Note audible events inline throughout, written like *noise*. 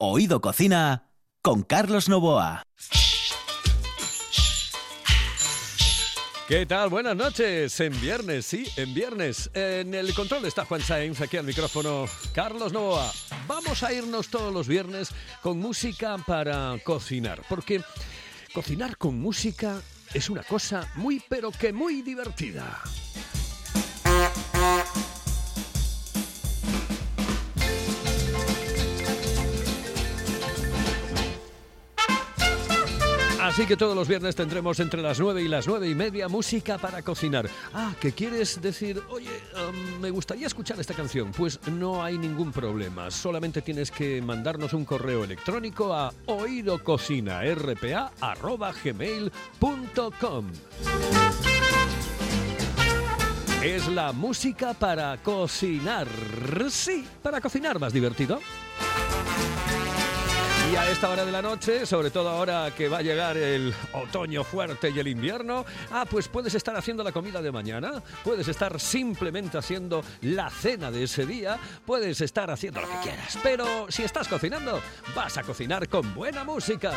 Oído Cocina con Carlos Novoa. ¿Qué tal? Buenas noches. En viernes, sí, en viernes. En el control está Juan Sainz, aquí al micrófono Carlos Novoa. Vamos a irnos todos los viernes con música para cocinar, porque cocinar con música es una cosa muy, pero que muy divertida. Así que todos los viernes tendremos entre las 9 y las 9 y media música para cocinar. Ah, ¿qué quieres decir? Oye, me gustaría escuchar esta canción. Pues no hay ningún problema. Solamente tienes que mandarnos un correo electrónico a oídococinarpa.gmail.com Es la música para cocinar. Sí, para cocinar más divertido. Y a esta hora de la noche, sobre todo ahora que va a llegar el otoño fuerte y el invierno, ah, pues puedes estar haciendo la comida de mañana, puedes estar simplemente haciendo la cena de ese día, puedes estar haciendo lo que quieras. Pero si estás cocinando, vas a cocinar con buena música.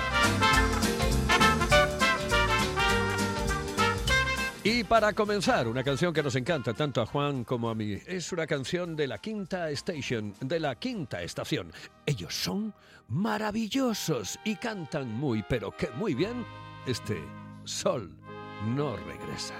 Y para comenzar, una canción que nos encanta tanto a Juan como a mí. Es una canción de la Quinta Station, de la Quinta Estación. Ellos son maravillosos y cantan muy, pero que muy bien, este Sol no regresa.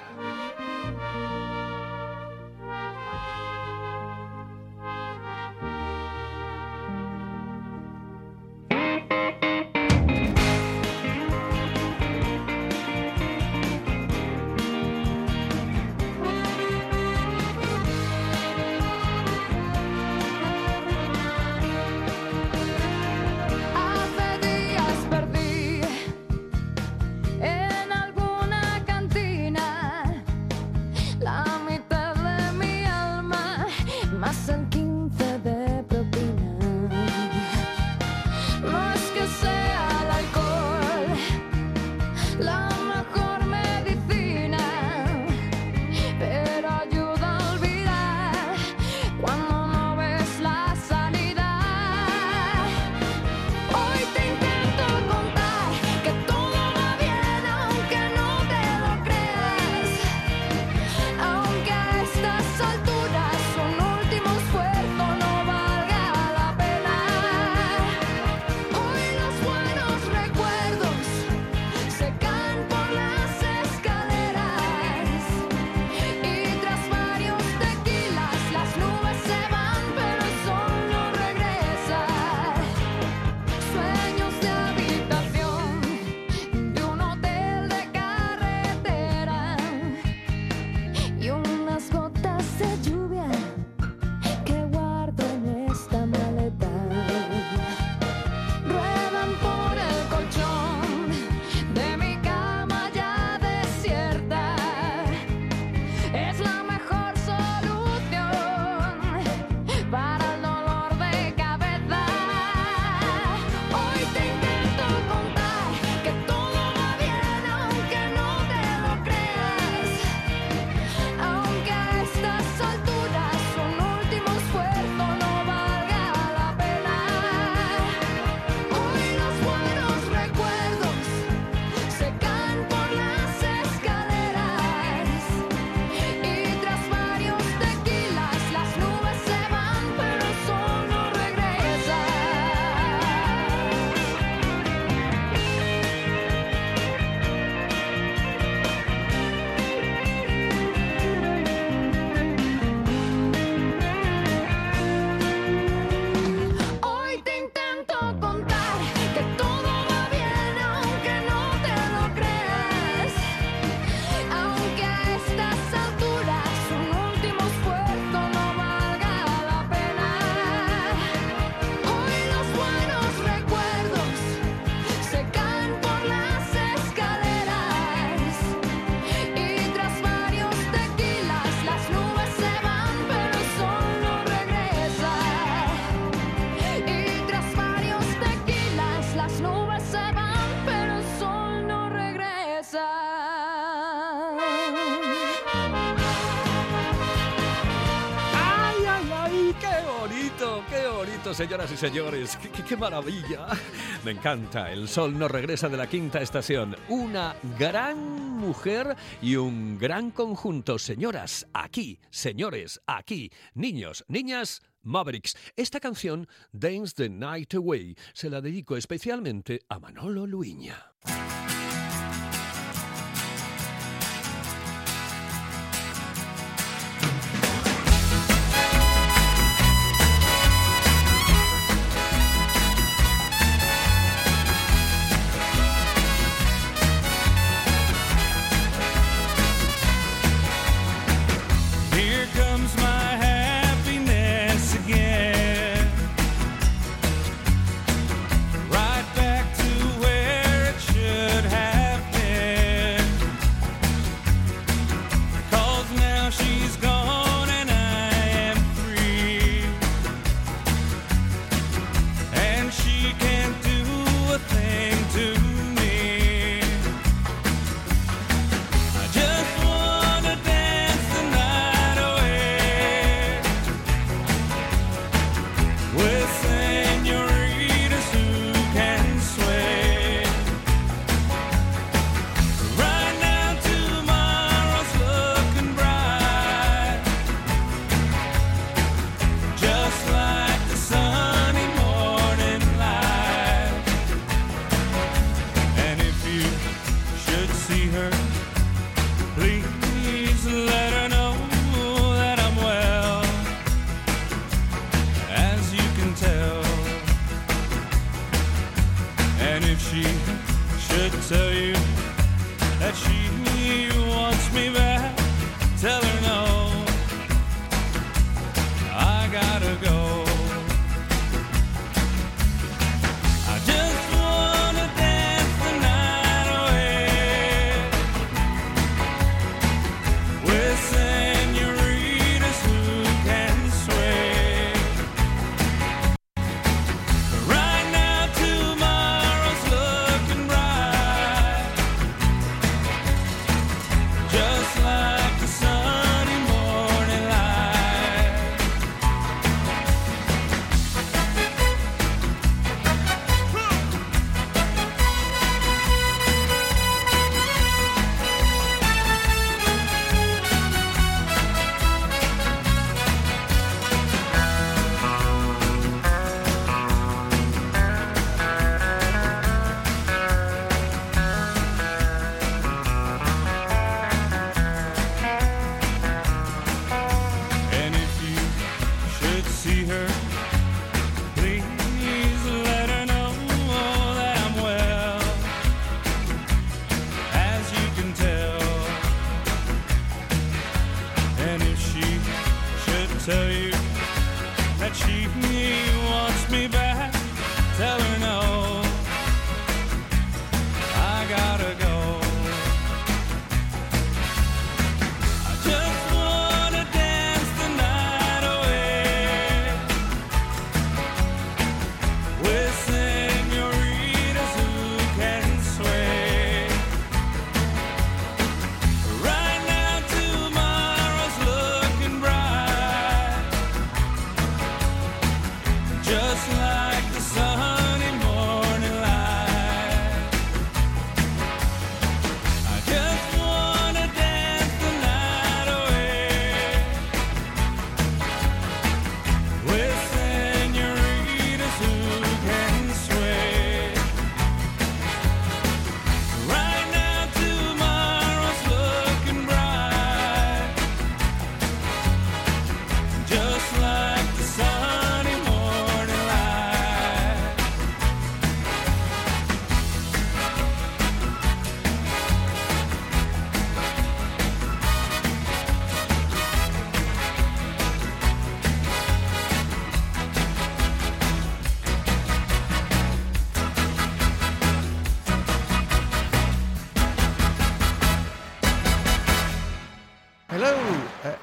Señoras y señores, qué, maravilla. Me encanta. El sol no regresa de la quinta estación. Una gran mujer y un gran conjunto. Señoras, aquí. Señores, aquí. Niños, niñas, Mavericks. Esta canción, Dance the Night Away, se la dedico especialmente a Manolo Luiña.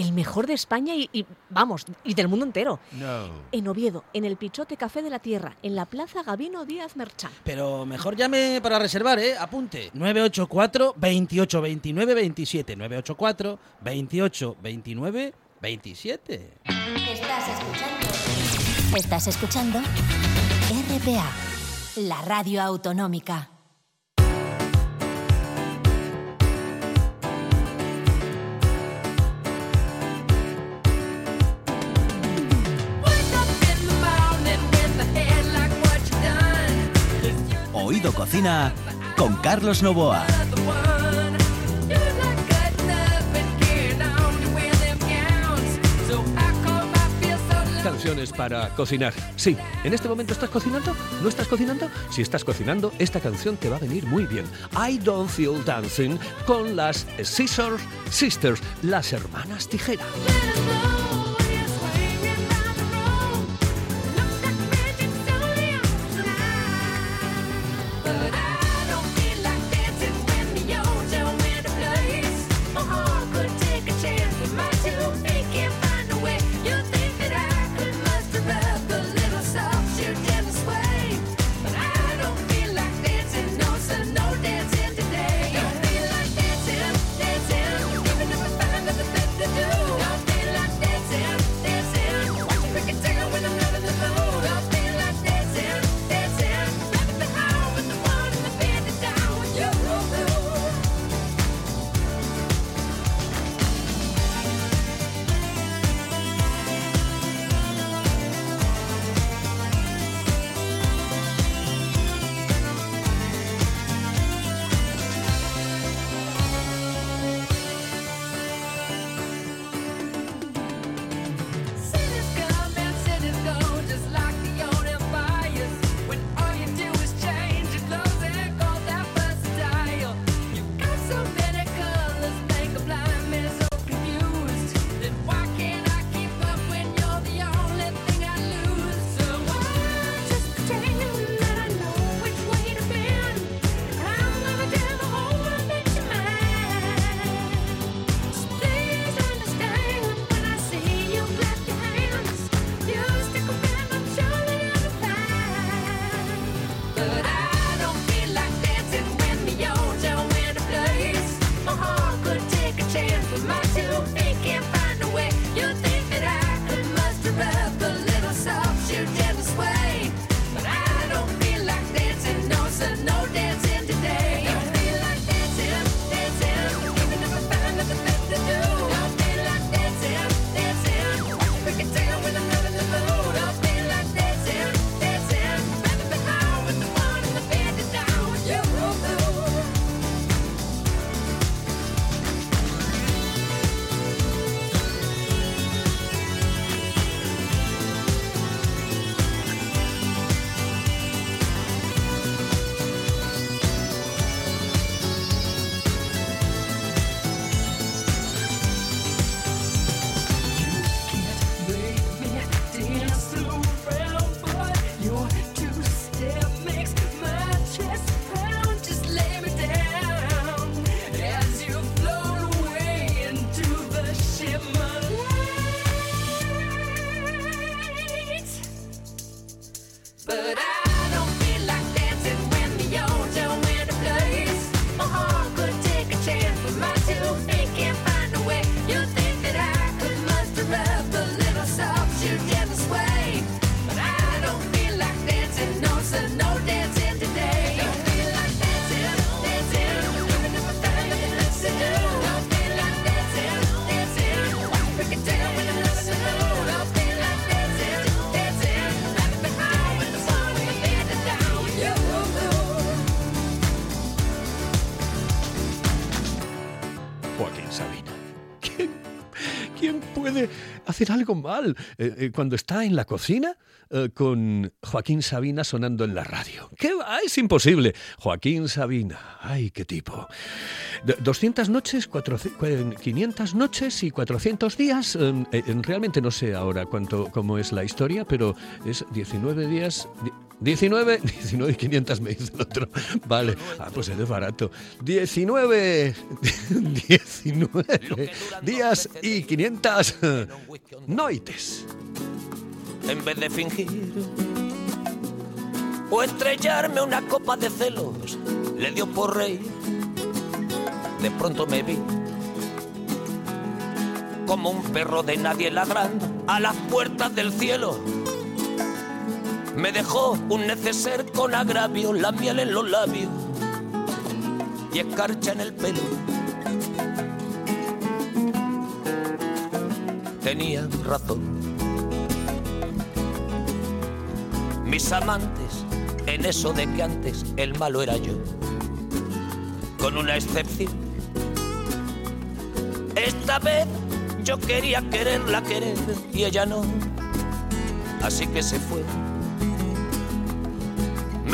el mejor de España y, y, vamos, y del mundo entero. No. En Oviedo, en el Pichote Café de la Tierra, en la Plaza Gabino Díaz Merchán. Pero mejor llame para reservar, ¿eh? Apunte. 984 28 29 27. 984 28 29 27. Estás escuchando. Estás escuchando RPA, la radio autonómica. Cocina con Carlos Novoa. Canciones para cocinar. Sí, ¿en este momento estás cocinando? ¿No estás cocinando? Si estás cocinando, esta canción te va a venir muy bien. I Don't Feel Dancing con las Scissors Sisters, las hermanas tijera. Hacer algo mal eh, eh, cuando está en la cocina eh, con Joaquín Sabina sonando en la radio? ¿Qué va? Es imposible. Joaquín Sabina. Ay, qué tipo. D- 200 noches, 400 500 noches y 400 días. realmente no sé ahora cuánto cómo es la historia, pero es 19 días. Di- 19, 19 y 500 me dice el otro. Vale, ah, pues es barato. 19, 19 *laughs* días y 500 noites. en vez de fingir o estrellarme una copa de celos, le dio por reír. De pronto me vi como un perro de nadie ladrando a las puertas del cielo. Me dejó un neceser con agravio, la miel en los labios y escarcha en el pelo. Tenía razón. mis amantes en eso de que antes el malo era yo. Con una excepción. Esta vez yo quería quererla querer y ella no. Así que se fue.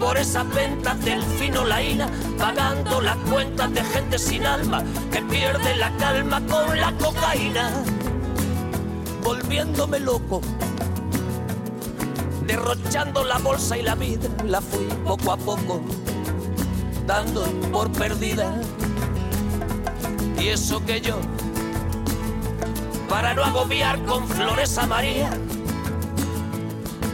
Por esas ventas del fino laína, pagando las cuentas de gente sin alma que pierde la calma con la cocaína, volviéndome loco derrochando la bolsa y la vida, la fui poco a poco dando por perdida. Y eso que yo, para no agobiar con flores a María,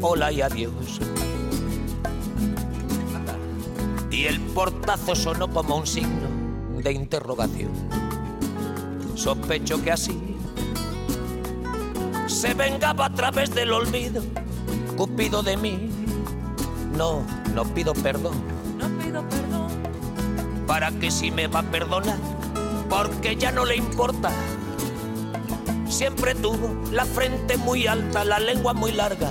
Hola y adiós. Y el portazo sonó como un signo de interrogación. Sospecho que así se vengaba a través del olvido. Cupido de mí. No, no pido perdón No pido perdón. para que si me va a perdonar, porque ya no le importa. Siempre tuvo la frente muy alta, la lengua muy larga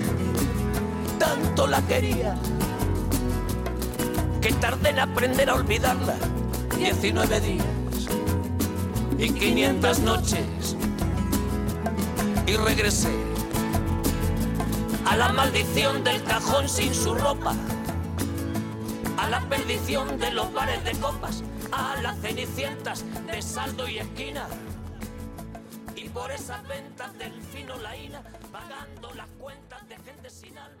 Tanto la quería que tardé en aprender a olvidarla. 19 días y 500 noches y regresé a la maldición del cajón sin su ropa, a la perdición de los bares de copas, a las cenicientas de saldo y esquina. Y por esas ventas del fino laína, pagando las cuentas de gente sin alma.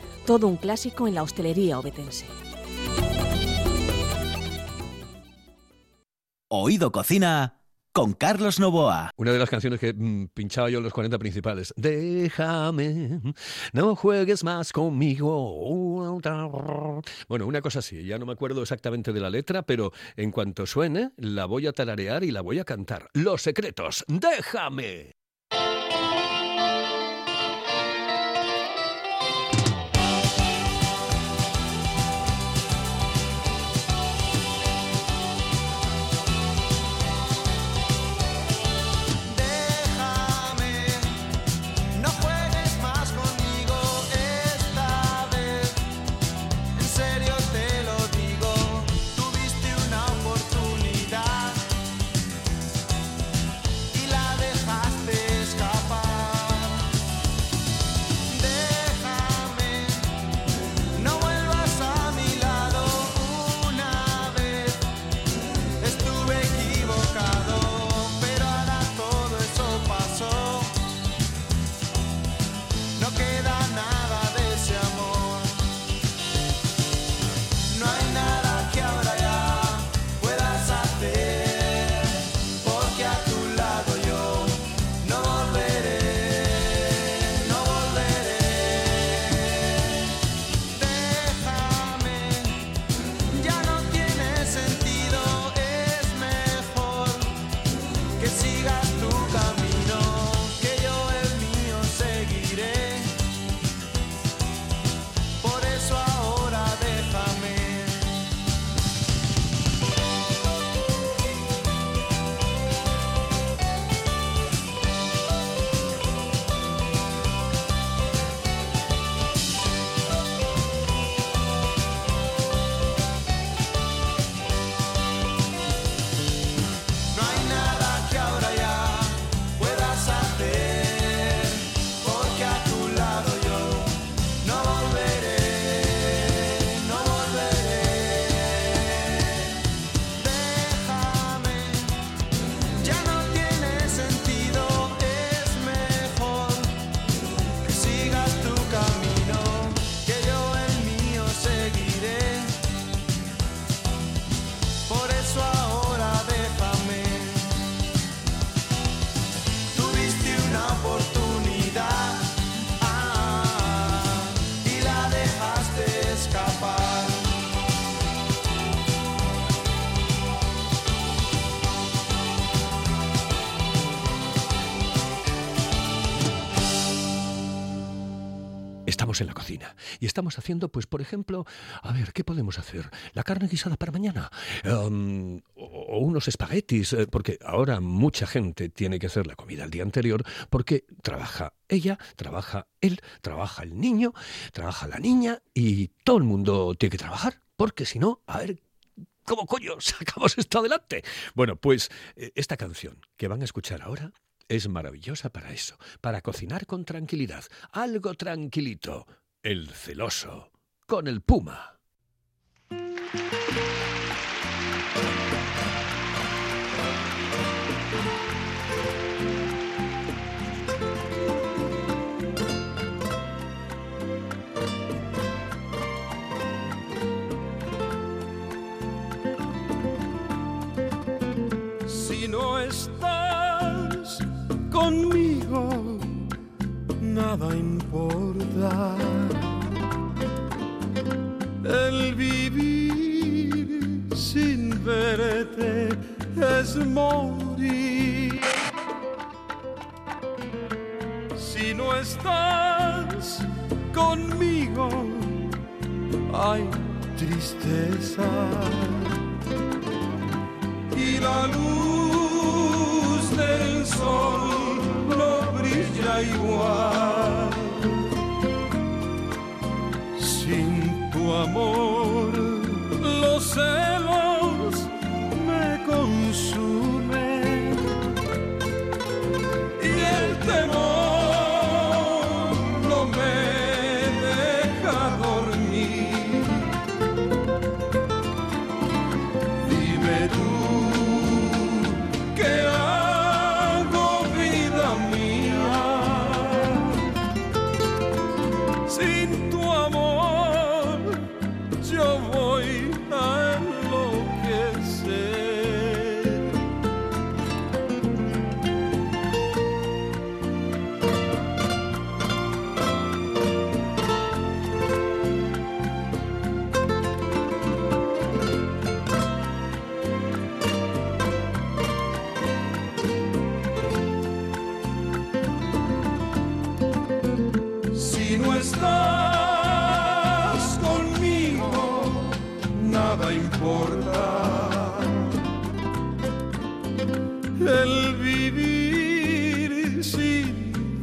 todo un clásico en la hostelería obetense. Oído Cocina con Carlos Novoa. Una de las canciones que mm, pinchaba yo en los 40 principales. Déjame, no juegues más conmigo. Bueno, una cosa así, ya no me acuerdo exactamente de la letra, pero en cuanto suene, la voy a tararear y la voy a cantar. Los secretos, déjame. En la cocina y estamos haciendo, pues, por ejemplo, a ver, ¿qué podemos hacer? ¿La carne guisada para mañana? Em, o, o unos espaguetis, eh, porque ahora mucha gente tiene que hacer la comida el día anterior porque trabaja ella, trabaja él, trabaja el niño, trabaja la niña y todo el mundo tiene que trabajar, porque si no, a ver, ¿cómo coño *laughs* sacamos esto adelante? Bueno, pues eh, esta canción que van a escuchar ahora es maravillosa para eso, para cocinar con tranquilidad, algo tranquilito. El celoso, con el puma. Si no estás conmigo, nada importa. El vivir sin verte es morir. Si no estás conmigo, hay tristeza y la luz del sol brilla igual.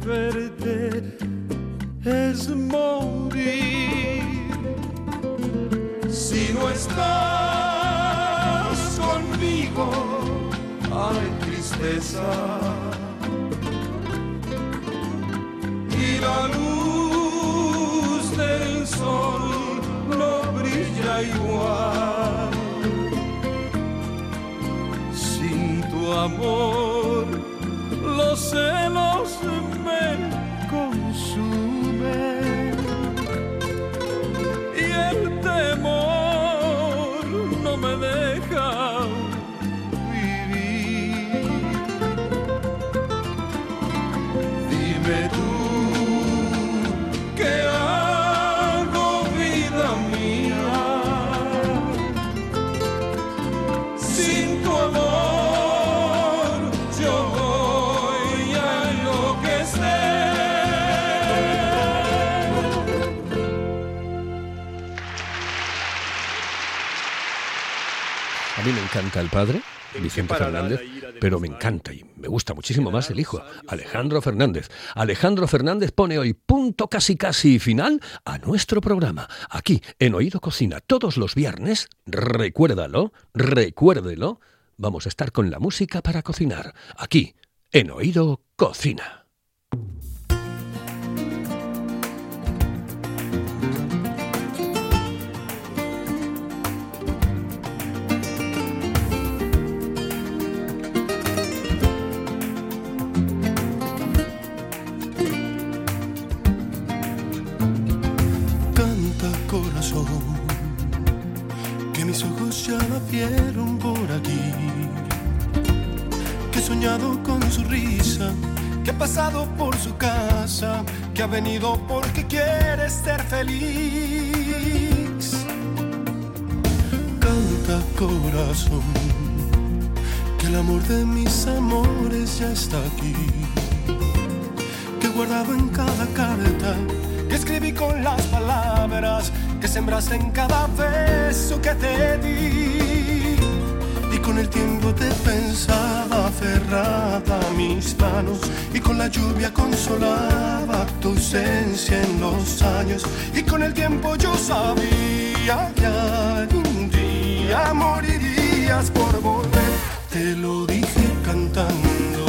Verte es morir. Si no estás conmigo, hay tristeza. Y la luz del sol no brilla igual. Sin tu amor, mí me encanta el padre, Vicente Fernández, pero me encanta y me gusta muchísimo más el hijo, Alejandro Fernández. Alejandro Fernández pone hoy punto casi casi final a nuestro programa. Aquí, en Oído Cocina, todos los viernes, recuérdalo, recuérdelo, vamos a estar con la música para cocinar. Aquí, en Oído Cocina. Ya la vieron por aquí. Que he soñado con su risa, que ha pasado por su casa, que ha venido porque quiere ser feliz. Canta corazón, que el amor de mis amores ya está aquí. Que he guardado en cada carta que escribí con las palabras que sembraste en cada beso que te di. Y con el tiempo te pensaba aferrada a mis manos y con la lluvia consolaba tu ausencia en los años. Y con el tiempo yo sabía que algún día morirías por volver. Te lo dije cantando